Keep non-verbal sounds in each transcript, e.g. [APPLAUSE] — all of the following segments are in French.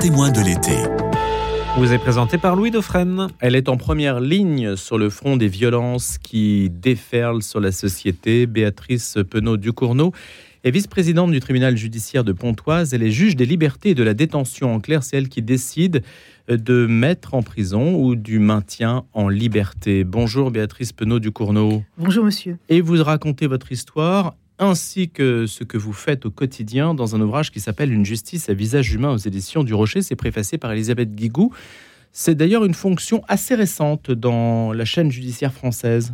témoin de l'été. Vous est présenté par Louis Dauphren. Elle est en première ligne sur le front des violences qui déferlent sur la société. Béatrice Penaud-Ducournau est vice-présidente du tribunal judiciaire de Pontoise. Elle est juge des libertés et de la détention. En clair, c'est elle qui décide de mettre en prison ou du maintien en liberté. Bonjour Béatrice Penaud-Ducournau. Bonjour monsieur. Et vous racontez votre histoire ainsi que ce que vous faites au quotidien dans un ouvrage qui s'appelle Une justice à visage humain aux éditions du Rocher. C'est préfacé par Elisabeth Guigou. C'est d'ailleurs une fonction assez récente dans la chaîne judiciaire française.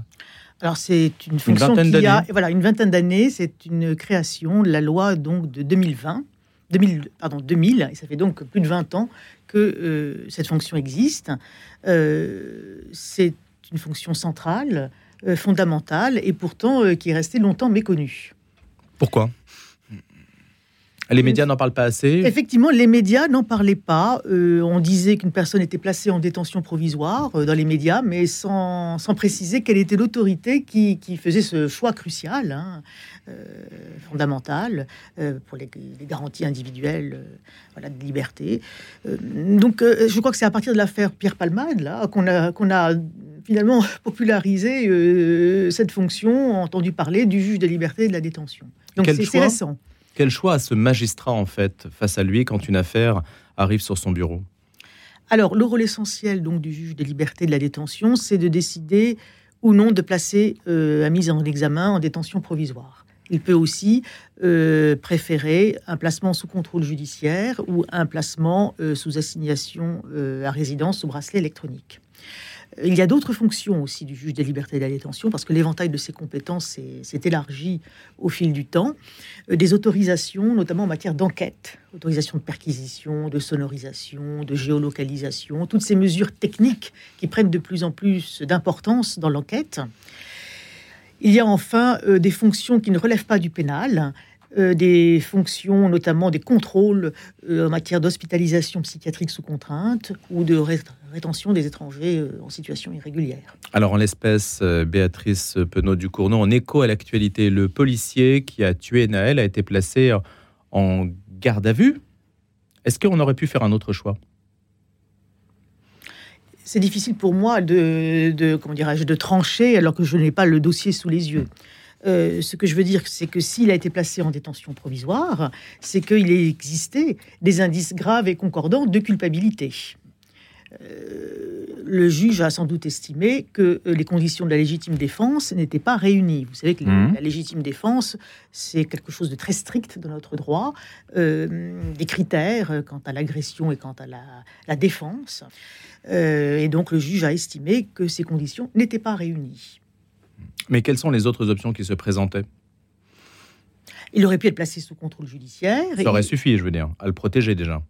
Alors c'est une fonction qui a voilà une vingtaine d'années. C'est une création de la loi donc de 2020, 2000 pardon 2000 et ça fait donc plus de 20 ans que euh, cette fonction existe. Euh, c'est une fonction centrale, euh, fondamentale et pourtant qui est restée longtemps méconnue. Pourquoi les médias n'en parlent pas assez Effectivement, les médias n'en parlaient pas. Euh, on disait qu'une personne était placée en détention provisoire euh, dans les médias, mais sans, préciser quelle était l'autorité qui, faisait ce choix crucial, hein, euh, fondamental, pour les, garanties individuelles voilà, de liberté. donc, je crois que c'est à partir de l'affaire Pierre Palmade là, qu'on a, qu'on a finalement [LAUGHS] popularisé cette fonction, entendu parler du juge de liberté et de la détention. Donc, c'est récent. Quel choix a ce magistrat, en fait, face à lui quand une affaire arrive sur son bureau? Alors, le rôle essentiel donc, du juge des libertés de la détention, c'est de décider ou non de placer euh, la mise en examen en détention provisoire. Il peut aussi euh, préférer un placement sous contrôle judiciaire ou un placement euh, sous assignation à résidence sous bracelet électronique. Il y a d'autres fonctions aussi du juge des libertés et de la détention, parce que l'éventail de ses compétences s'est élargi au fil du temps. Euh, des autorisations, notamment en matière d'enquête, autorisation de perquisition, de sonorisation, de géolocalisation, toutes ces mesures techniques qui prennent de plus en plus d'importance dans l'enquête. Il y a enfin euh, des fonctions qui ne relèvent pas du pénal, euh, des fonctions, notamment des contrôles en matière d'hospitalisation psychiatrique sous contrainte ou de rétention des étrangers euh, en situation irrégulière. Alors, en l'espèce, euh, Béatrice Penaud du Cournot, en écho à l'actualité, le policier qui a tué Naël a été placé en garde à vue. Est-ce qu'on aurait pu faire un autre choix? C'est difficile pour moi de, comment dirais-je de trancher alors que je n'ai pas le dossier sous les yeux. Euh, ce que je veux dire, c'est que s'il a été placé en détention provisoire, c'est qu'il existait des indices graves et concordants de culpabilité. Euh, le juge a sans doute estimé que euh, les conditions de la légitime défense n'étaient pas réunies. Vous savez que mmh. la légitime défense, c'est quelque chose de très strict dans notre droit, euh, des critères quant à l'agression et quant à la, défense. et donc le juge a estimé que ces conditions n'étaient pas réunies. Mais quelles sont les autres options qui se présentaient? Il aurait pu être placé sous contrôle judiciaire. Ça aurait suffi, je veux dire, à le protéger déjà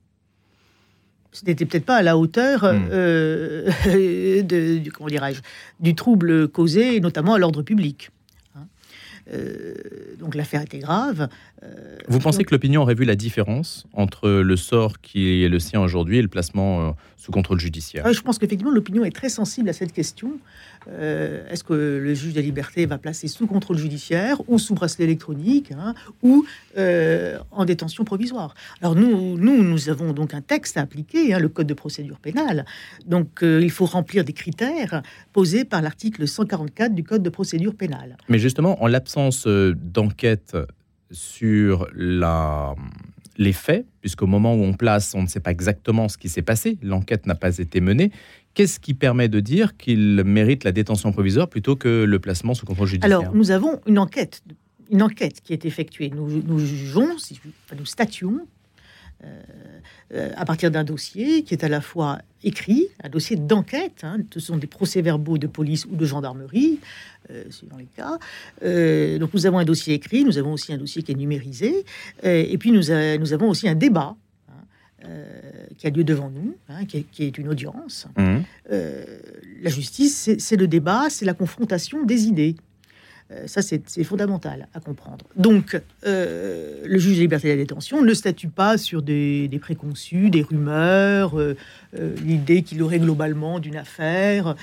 ce n'était peut-être pas à la hauteur hmm. euh, de, du, comment du trouble causé, notamment à l'ordre public. Hein. Euh, donc l'affaire était grave. Euh, Vous pensez que l'opinion aurait vu la différence entre le sort qui est le sien aujourd'hui et le placement sous contrôle judiciaire Je pense qu'effectivement l'opinion est très sensible à cette question. Euh, est-ce que le juge des libertés va placer sous contrôle judiciaire ou sous bracelet électronique hein, ou euh, en détention provisoire? Alors nous, nous, nous avons donc un texte à appliquer, hein, le Code de procédure pénale. Donc euh, il faut remplir des critères posés par l'article 144 du Code de procédure pénale. Mais justement, en l'absence d'enquête sur la les faits, puisqu'au moment où on place, on ne sait pas exactement ce qui s'est passé, l'enquête n'a pas été menée. Qu'est-ce qui permet de dire qu'il mérite la détention provisoire plutôt que le placement sous contrôle judiciaire Alors, nous avons une enquête, une enquête qui est effectuée. Nous, nous jugeons, nous statuons euh, euh, à partir d'un dossier qui est à la fois écrit, un dossier d'enquête, hein, ce sont des procès-verbaux de police ou de gendarmerie, euh, suivant les cas. donc nous avons un dossier écrit, nous avons aussi un dossier qui est numérisé, et puis nous, nous avons aussi un débat qui a lieu devant nous, hein, qui, est, une audience. Mmh. Euh, la justice, c'est le débat, c'est la confrontation des idées. Euh, ça, c'est fondamental à comprendre. Donc, euh, le juge de liberté de la détention ne statue pas sur des, préconçus, des rumeurs, l'idée qu'il aurait globalement d'une affaire.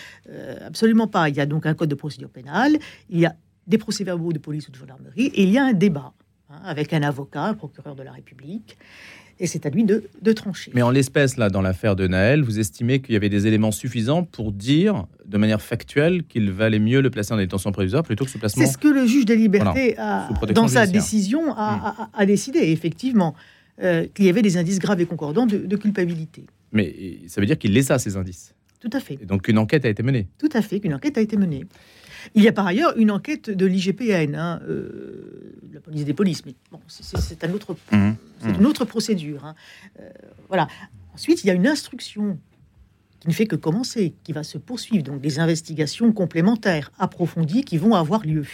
absolument pas. Il y a donc un code de procédure pénale, il y a des procès-verbaux de police ou de gendarmerie, et il y a un débat hein, avec un avocat, un procureur de la République. Et c'est à lui de, de, trancher. Mais en l'espèce, là, dans l'affaire de Naël, vous estimez qu'il y avait des éléments suffisants pour dire de manière factuelle qu'il valait mieux le placer en détention provisoire plutôt que ce placement C'est ce que le juge des libertés, a, dans sa décision, hmm. a, décidé, effectivement, euh, qu'il y avait des indices graves et concordants de, culpabilité. Mais ça veut dire qu'il les a, ces indices Tout à fait. Et donc une enquête a été menée Tout à fait, qu'une enquête a été menée. Il y a par ailleurs une enquête de l'IGPN, hein, euh, la police des polices, mais bon, c'est un autre, mmh. Mmh. une autre procédure. Hein. Euh, voilà. Ensuite, il y a une instruction qui ne fait que commencer, qui va se poursuivre, donc des investigations complémentaires, approfondies, qui vont avoir lieu.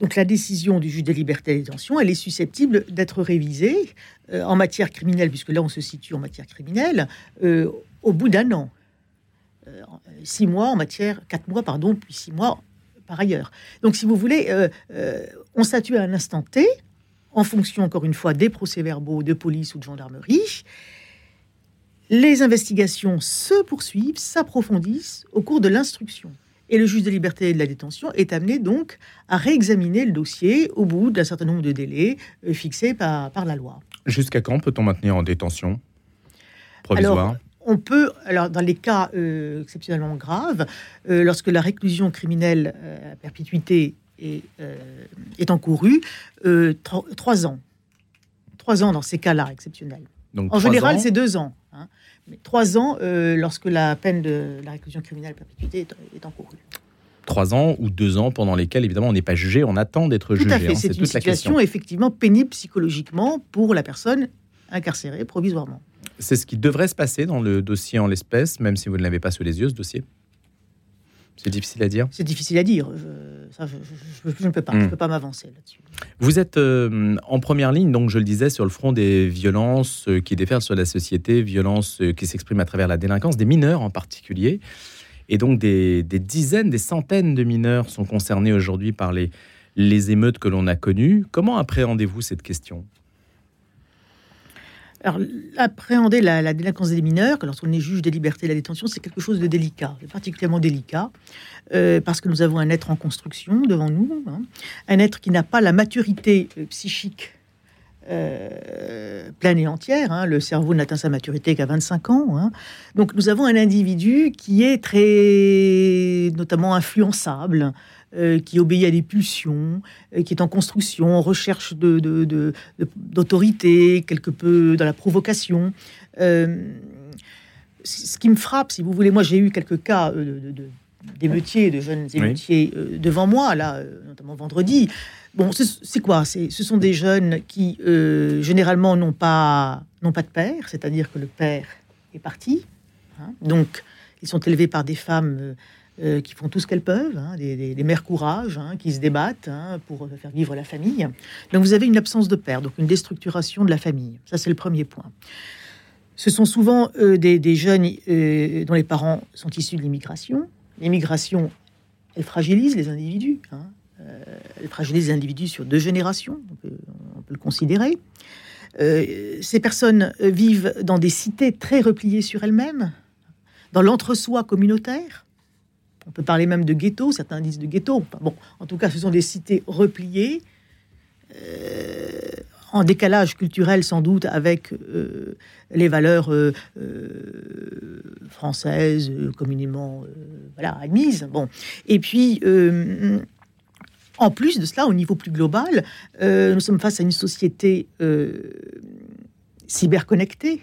Donc la décision du juge des libertés et de détention, elle est susceptible d'être révisée euh, en matière criminelle, puisque là on se situe en matière criminelle, au bout d'un an. Euh, six mois en matière, quatre mois, pardon, puis six mois par ailleurs. Donc, si vous voulez, euh, euh, on statue à un instant T, en fonction, encore une fois, des procès-verbaux de police ou de gendarmerie. Les investigations se poursuivent, s'approfondissent au cours de l'instruction. Et le juge de liberté et de la détention est amené donc à réexaminer le dossier au bout d'un certain nombre de délais fixés par, par la loi. Jusqu'à quand peut-on maintenir en détention provisoire? On peut, alors dans les cas euh, exceptionnellement graves, euh, lorsque la réclusion criminelle euh, à perpétuité est, est encourue, trois ans. Trois ans dans ces cas-là exceptionnels. Donc, en général, c'est deux ans. Hein. mais trois ans lorsque la peine de la réclusion criminelle à perpétuité est, encourue trois ans ou deux ans pendant lesquels, évidemment, on n'est pas jugé, on attend d'être jugé. Hein, c'est une situation effectivement pénible psychologiquement pour la personne incarcérée provisoirement. C'est ce qui devrait se passer dans le dossier en l'espèce, même si vous ne l'avez pas sous les yeux, ce dossier c'est difficile à dire C'est difficile à dire. Je, ne peux pas, hmm. peux pas m'avancer là-dessus. Vous êtes euh, en première ligne, donc je le disais, sur le front des violences euh, qui déferlent sur la société, violences euh, qui s'expriment à travers la délinquance, des mineurs en particulier. Et donc des, des dizaines, des centaines de mineurs sont concernés aujourd'hui par les, les émeutes que l'on a connues. Comment appréhendez-vous cette question? Alors, appréhender la, délinquance des mineurs, lorsqu'on est juge des libertés et de la détention, c'est quelque chose de délicat, particulièrement délicat, euh, parce que nous avons un être en construction devant nous, hein. un être qui n'a pas la maturité euh, psychique euh, pleine et entière. Hein. Le cerveau n'atteint sa maturité qu'à 25 ans. Hein. Donc nous avons un individu qui est très, notamment influençable, euh, qui obéit à des pulsions, euh, qui est en construction, en recherche d'autorité, de, quelque peu dans la provocation. Euh, ce qui me frappe, si vous voulez, moi j'ai eu quelques cas d'émeutiers, de jeunes émeutiers devant moi, là, notamment vendredi. Bon, c'est quoi? Ce sont des jeunes qui, généralement, n'ont pas, pas de père, c'est-à-dire que le père est parti. Hein. donc, ils sont élevés par des femmes euh, qui font tout ce qu'elles peuvent, hein, des, mères courage, hein, qui se débattent hein, pour faire vivre la famille. Donc vous avez une absence de père, donc une déstructuration de la famille. Ça, c'est le premier point. Ce sont souvent euh, des, jeunes euh, dont les parents sont issus de l'immigration. L'immigration, elle fragilise les individus. elle fragilise les individus sur deux générations, on peut le considérer. ces personnes vivent dans des cités très repliées sur elles-mêmes, dans l'entre-soi communautaire. On peut parler même de ghetto, certains disent de ghetto. Bon, en tout cas, ce sont des cités repliées, euh, en décalage culturel sans doute avec euh, les valeurs euh, françaises communément admises. Bon, et puis. en plus de cela, au niveau plus global, nous sommes face à une société cyberconnectée,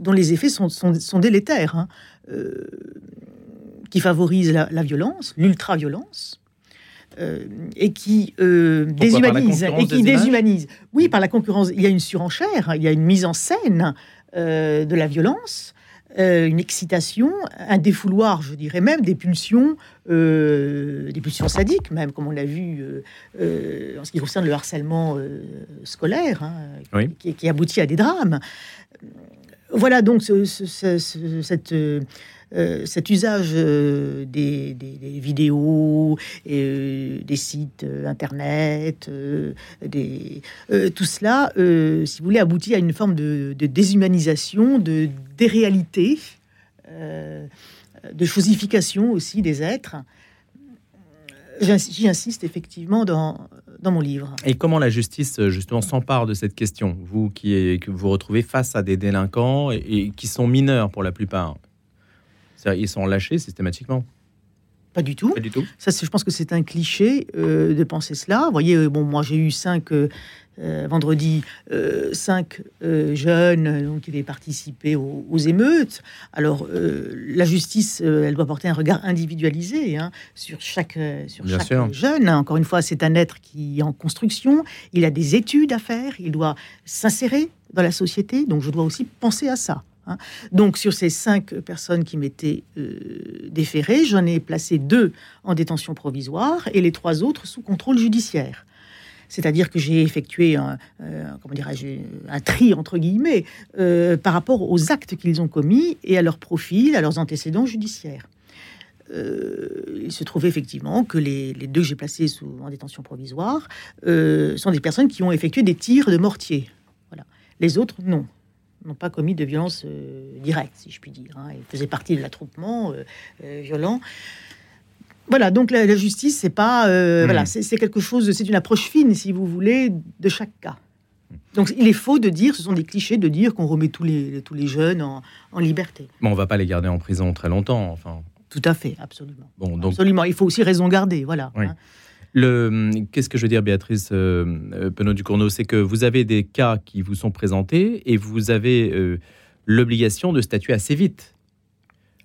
dont les effets sont, sont, délétères. Hein qui favorise la, violence, l'ultra-violence, euh, et qui euh, déshumanise. Et qui déshumanise. Oui, par la concurrence. Il y a une surenchère, il y a une mise en scène euh, de la violence. une excitation, un défouloir, je dirais même, des pulsions, des pulsions sadiques, même, comme on l'a vu en ce qui concerne le harcèlement scolaire, hein, qui, aboutit à des drames. Voilà donc cette euh, cet usage euh, des, vidéos, et, euh, des sites internet, des, tout cela, si vous voulez, aboutit à une forme de, déshumanisation, de déréalité, de chosification aussi des êtres. J'y insiste effectivement dans, mon livre. Et comment la justice, justement, s'empare de cette question? Vous qui que vous retrouvez face à des délinquants et, qui sont mineurs pour la plupart? Ils sont lâchés systématiquement pas du tout. Pas du tout. Ça, je pense que c'est un cliché de penser cela. Vous voyez, bon, moi j'ai eu cinq euh, vendredi, euh, cinq euh, jeunes donc, qui avaient participé aux, émeutes. Alors, la justice, elle doit porter un regard individualisé hein, sur chaque, sur chaque jeune. Encore une fois, c'est un être qui est en construction, il a des études à faire, il doit s'insérer dans la société, donc je dois aussi penser à ça. Hein. Donc, sur ces cinq personnes qui m'étaient déférées, j'en ai placé deux en détention provisoire et les trois autres sous contrôle judiciaire. C'est-à-dire que j'ai effectué un, euh, tri, entre guillemets, euh, par rapport aux actes qu'ils ont commis et à leur profil, à leurs antécédents judiciaires. Euh, il se trouve effectivement que les, deux que j'ai placés en détention provisoire sont des personnes qui ont effectué des tirs de mortier. Les autres, non n'ont pas commis de violence directe, si je puis dire. Hein. Ils faisaient partie de l'attroupement violent. Voilà, donc la, justice, c'est pas, euh, hmm. voilà, c'est quelque chose, c'est une approche fine, si vous voulez, de chaque cas. Donc il est faux de dire, ce sont des clichés de dire qu'on remet tous les, tous les jeunes en, liberté. Mais on va pas les garder en prison très longtemps, enfin. Tout à fait, absolument. Bon, donc... Absolument, il faut aussi raison garder, voilà. Hein. Qu'est-ce que je veux dire, Béatrice euh, euh Penot du Cournot, c'est que vous avez des cas qui vous sont présentés et vous avez euh, l'obligation de statuer assez vite.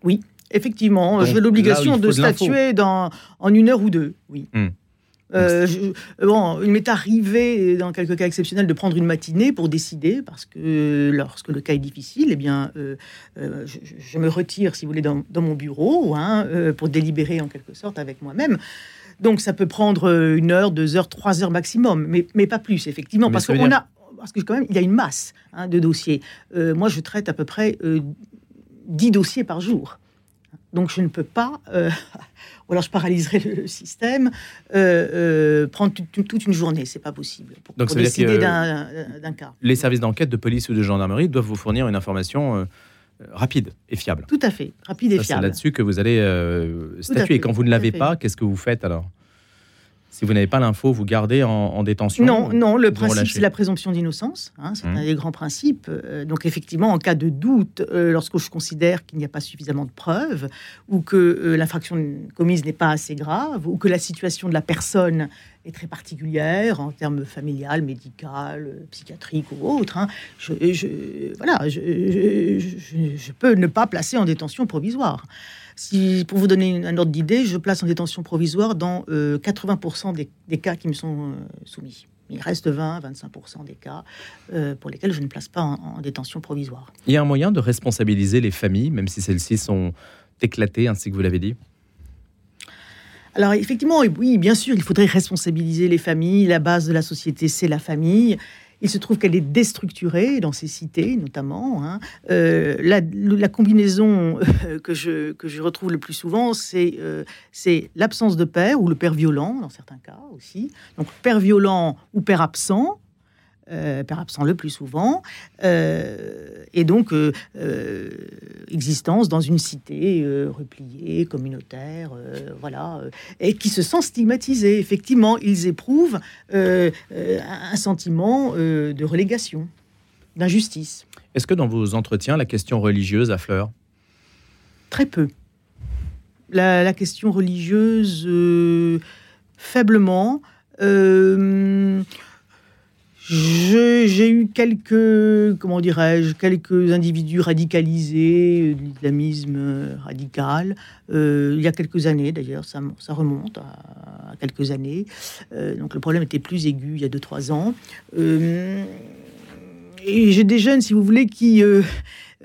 Oui. Effectivement, j'ai l'obligation de statuer dans, en une heure ou deux, oui. Hmm. Euh, bon, il m'est arrivé, dans quelques cas exceptionnels, de prendre une matinée pour décider, parce que lorsque le cas est difficile, eh bien, euh, euh, je, me retire, si vous voulez, dans, mon bureau, hein, pour délibérer en quelque sorte avec moi-même. Donc, ça peut prendre une heure, deux heures, trois heures maximum, mais, mais pas plus, effectivement, parce qu'on a, parce que quand même, il y a une masse hein, de dossiers. moi, je traite à peu près dix dossiers par jour. Donc je ne peux pas, euh, [LAUGHS] ou alors je paralyserai le système, euh, euh, prendre toute une journée. C'est pas possible pour, Donc, décider d'un cas. Les services d'enquête de police ou de gendarmerie doivent vous fournir une information rapide et fiable. Tout à fait, rapide et fiable. C'est là-dessus que vous allez statuer. Quand vous ne l'avez pas, qu'est-ce que vous faites alors? Si vous n'avez pas l'info, vous gardez en, détention Non, non. Le principe, c'est la présomption d'innocence. Hein, c'est mmh. un des grands principes. Euh, donc, effectivement, en cas de doute, euh, lorsque je considère qu'il n'y a pas suffisamment de preuves, ou que euh, l'infraction commise n'est pas assez grave, ou que la situation de la personne est très particulière en termes familial, médical, psychiatrique ou autre, hein, je, voilà, je, peux ne pas placer en détention provisoire. Si, pour vous donner un ordre d'idée, je place en détention provisoire dans 80% euh, des, cas qui me sont euh, soumis. Il reste 20-25% des cas euh, pour lesquels je ne place pas en, détention provisoire. Il y a un moyen de responsabiliser les familles, même si celles-ci sont éclatées, ainsi que vous l'avez dit? Alors effectivement, oui, bien sûr, il faudrait responsabiliser les familles. La base de la société, c'est la famille. Il se trouve qu'elle est déstructurée dans ces cités, notamment. Hein. Euh, la, combinaison euh, que, je, que je retrouve le plus souvent, c'est euh, c'est l'absence de père ou le père violent, dans certains cas aussi. Donc, père violent ou père absent, euh, père absent le plus souvent, euh, et donc euh, existence dans une cité repliée, communautaire, voilà, et qui se sent stigmatisés. Effectivement, ils éprouvent un sentiment de relégation, d'injustice. Est-ce que dans vos entretiens, la question religieuse affleure? Très peu. La, la question religieuse, faiblement. J'ai eu quelques, comment dirais-je, quelques individus radicalisés, de l'islamisme radical, euh, il y a quelques années d'ailleurs, ça, remonte à, quelques années. Euh, donc le problème était plus aigu il y a 2-3 ans. Euh, et j'ai des jeunes, si vous voulez, qui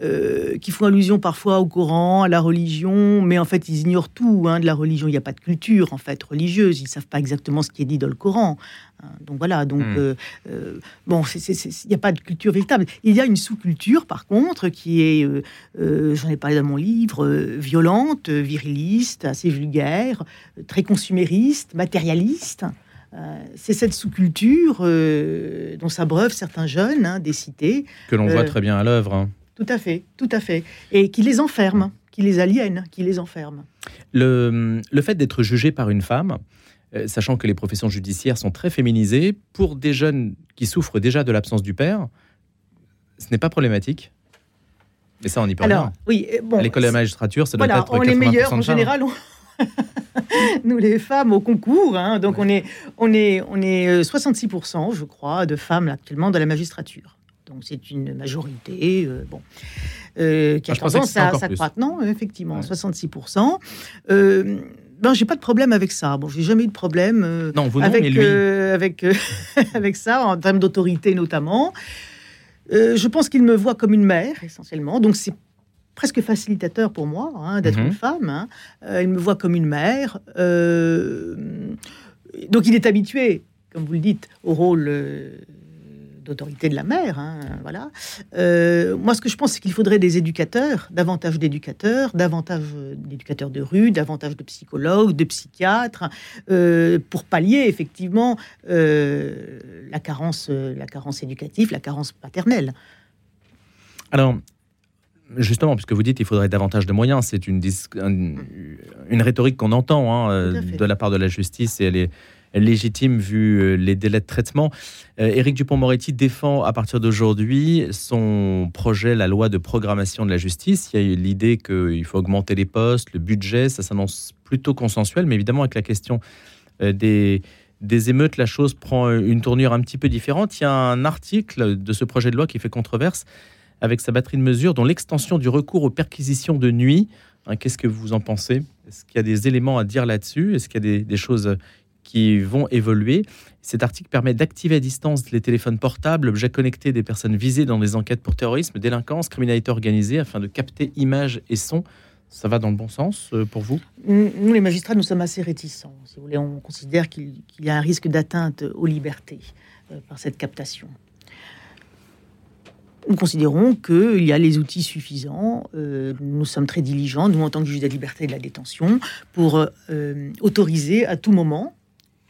euh, qui font allusion parfois au Coran, à la religion, mais en fait ils ignorent tout hein, de la religion. Il n'y a pas de culture en fait religieuse. Ils ne savent pas exactement ce qui est dit dans le Coran. Hein. donc voilà. Donc hmm. euh, euh, bon, il n'y a pas de culture véritable. Il y a une sous-culture par contre qui est, j'en ai parlé dans mon livre, violente, viriliste, assez vulgaire, très consumériste, matérialiste. c'est cette sous-culture dont s'abreuvent certains jeunes hein, des cités. Que l'on voit très bien à l'œuvre. Tout à fait, tout à fait. Et qui les enferme, qui les aliène, qui les enferme. Le, le fait d'être jugé par une femme, sachant que les professions judiciaires sont très féminisées, pour des jeunes qui souffrent déjà de l'absence du père, ce n'est pas problématique et ça, on y peut Alors, Oui, bon, L'école de la magistrature, ça doit voilà, être on est meilleurs en général. [LAUGHS] Nous, les femmes au concours, hein, donc on est, on est, on est 66%, je crois, de femmes actuellement dans la magistrature. Donc c'est une majorité, euh, bon, euh, qui a ah, tendance à s'accroître. Non, effectivement, 66%. Euh, ben, j'ai pas de problème avec ça. Bon, j'ai jamais eu de problème euh, non, vous avec, lui. avec, [LAUGHS] avec ça, en termes d'autorité notamment. je pense qu'il me voit comme une mère, essentiellement. Donc c'est presque facilitateur pour moi hein, d'être mhm. une femme. Hein. il me voit comme une mère. donc il est habitué, comme vous le dites, au rôle d'autorité de la mère. Hein, voilà. Euh, moi, ce que je pense, c'est qu'il faudrait des éducateurs, davantage d'éducateurs, davantage d'éducateurs de rue, davantage de psychologues, de psychiatres, euh, pour pallier effectivement euh, la carence, la carence éducative, la carence paternelle. Alors, justement, puisque vous dites qu'il faudrait davantage de moyens, c'est une, une, rhétorique qu'on entend hein, de la part de la justice et elle est légitime vu euh, les délais de traitement. Euh, Éric Dupont-Moretti défend à partir d'aujourd'hui son projet, la loi de programmation de la justice. Il y a l'idée qu'il faut augmenter les postes, le budget, ça s'annonce plutôt consensuel, mais évidemment avec la question euh, des, des émeutes, la chose prend une tournure un petit peu différente. Il y a un article de ce projet de loi qui fait controverse avec sa batterie de mesures, dont l'extension du recours aux perquisitions de nuit. Hein, qu'est-ce que vous en pensez? Est-ce qu'il y a des éléments à dire là-dessus? Est-ce qu'il y a des, des, choses qui vont évoluer. Cet article permet d'activer à distance les téléphones portables, objets connectés des personnes visées dans des enquêtes pour terrorisme, délinquance, criminalité organisée, afin de capter images et sons. Ça va dans le bon sens euh, pour vous? Nous, les magistrats, nous sommes assez réticents. Si vous voulez, on considère qu'il y a un risque d'atteinte aux libertés euh, par cette captation. Nous considérons qu'il y a les outils suffisants. Euh, nous sommes très diligents, nous, en tant que juge de la liberté et de la détention, pour autoriser à tout moment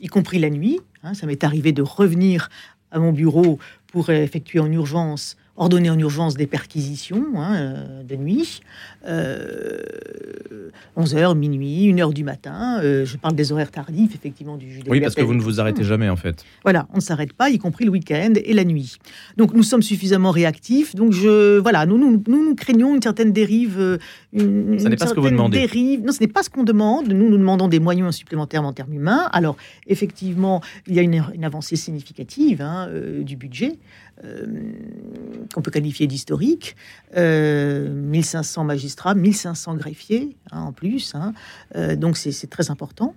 y compris la nuit. Hein, ça m'est arrivé de revenir à mon bureau pour effectuer en urgence ordonner en urgence des perquisitions hein, euh, de nuit, 11h, euh, minuit, 1h du matin. Euh, je parle des horaires tardifs, effectivement, du juge Oui, parce que vous ne vous arrêtez jamais, en fait. Voilà, on ne s'arrête pas, y compris le week-end et la nuit. Donc, nous sommes suffisamment réactifs. Donc, je, voilà, nous, nous, nous, craignons une certaine dérive. Une, ce n'est pas ce que vous demandez. Dérive. Non, ce n'est pas ce qu'on demande. Nous, nous demandons des moyens supplémentaires en termes humains. Alors, effectivement, il y a une, avancée significative hein, du budget. Euh, qu'on peut qualifier d'historique. 1500 euh, magistrats, 1500 greffiers hein, en plus. Hein. Euh, donc c'est très important.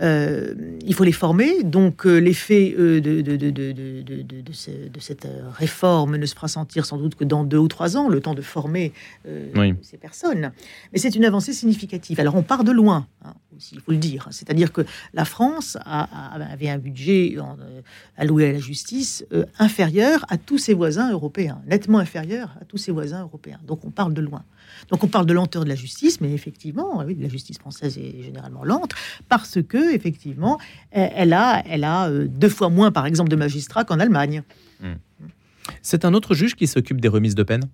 Euh, il faut les former. Donc euh, l'effet euh, de, de, de, de, cette réforme ne se fera sentir sans doute que dans deux ou trois ans, le temps de former ces personnes. Mais c'est une avancée significative. Alors on part de loin, hein, aussi, il faut le dire. C'est-à-dire que la France avait un budget alloué à la justice inférieur à tous ses voisins européens, nettement inférieur à tous ses voisins européens. Donc on parle de loin. Donc on parle de lenteur de la justice, mais effectivement, oui, la justice française est généralement lente parce que effectivement, elle a, elle a euh, deux fois moins, par exemple, de magistrats qu'en Allemagne. Hmm. C'est un autre juge qui s'occupe des remises de peine?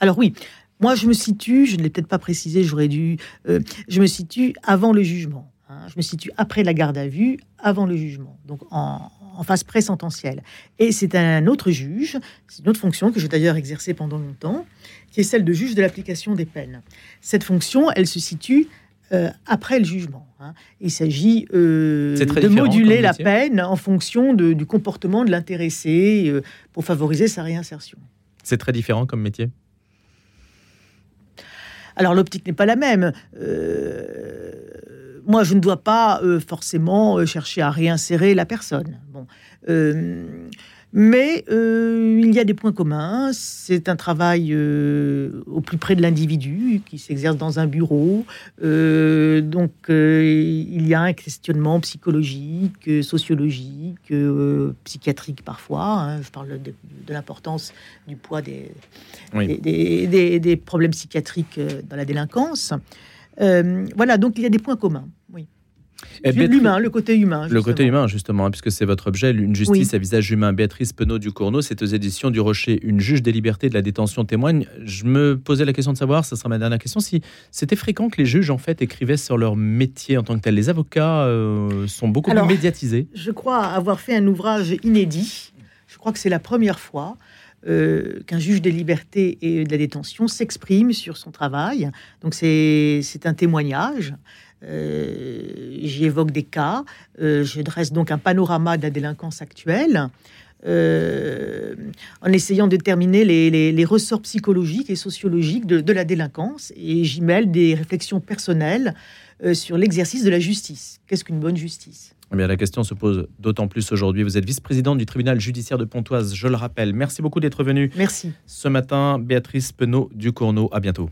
Alors oui. Moi, je me situe, je ne l'ai peut-être pas précisé, j'aurais dû. Euh, je me situe avant le jugement. Hein. je me situe après la garde à vue, avant le jugement. Donc en, en phase pré-sententielle. Et c'est un autre juge, c'est une autre fonction que j'ai d'ailleurs exercée pendant longtemps, qui est celle de juge de l'application des peines. Cette fonction, elle se situe euh, après le jugement. Hein. Il s'agit euh, de moduler la peine en fonction du comportement de l'intéressé euh, pour favoriser sa réinsertion. C'est très différent comme métier? Alors l'optique n'est pas la même moi, je ne dois pas euh, forcément euh, chercher à réinsérer la personne. Euh, mais il y a des points communs. C'est un travail au plus près de l'individu qui s'exerce dans un bureau. donc, il y a un questionnement psychologique, sociologique, psychiatrique parfois. Hein. Je parle de, l'importance du poids des, des, des, problèmes psychiatriques dans la délinquance. voilà, donc il y a des points communs. L'humain, le côté humain. Le côté humain, justement, hein, puisque c'est votre objet, une justice à visage humain. Béatrice Penaud du Cournot, c'est aux éditions du Rocher, une juge des libertés de la détention témoigne. Je me posais la question de savoir, ce sera ma dernière question, si c'était fréquent que les juges, en fait, écrivaient sur leur métier en tant que tel. Les avocats euh, sont beaucoup plus médiatisés. Je crois avoir fait un ouvrage inédit. Je crois que c'est la première fois euh, qu'un juge des libertés et de la détention s'exprime sur son travail. Donc c'est un témoignage. Euh, j'y évoque des cas. Euh, je dresse donc un panorama de la délinquance actuelle. en essayant de déterminer les, ressorts psychologiques et sociologiques de, la délinquance. Et j'y mêle des réflexions personnelles sur l'exercice de la justice. Qu'est-ce qu'une bonne justice? Eh bien, la question se pose d'autant plus aujourd'hui. Vous êtes vice-présidente du tribunal judiciaire de Pontoise, je le rappelle. Merci beaucoup d'être venu. Merci. Ce matin, Béatrice Penaud du Cournot. À bientôt.